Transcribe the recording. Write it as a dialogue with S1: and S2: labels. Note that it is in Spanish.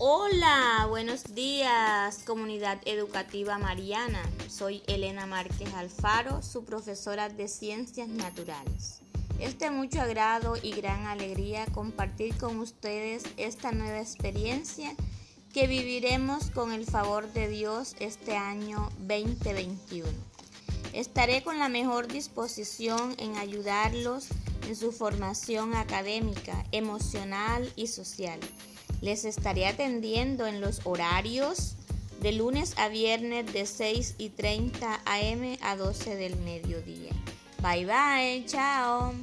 S1: Hola, buenos días, comunidad educativa mariana. Soy Elena Márquez Alfaro, su profesora de Ciencias Naturales. Es de mucho agrado y gran alegría compartir con ustedes esta nueva experiencia que viviremos con el favor de Dios este año 2021. Estaré con la mejor disposición en ayudarlos en su formación académica, emocional y social les estaré atendiendo en los horarios de lunes a viernes de 6 y 30 am a 12 del mediodía. Bye bye, chao.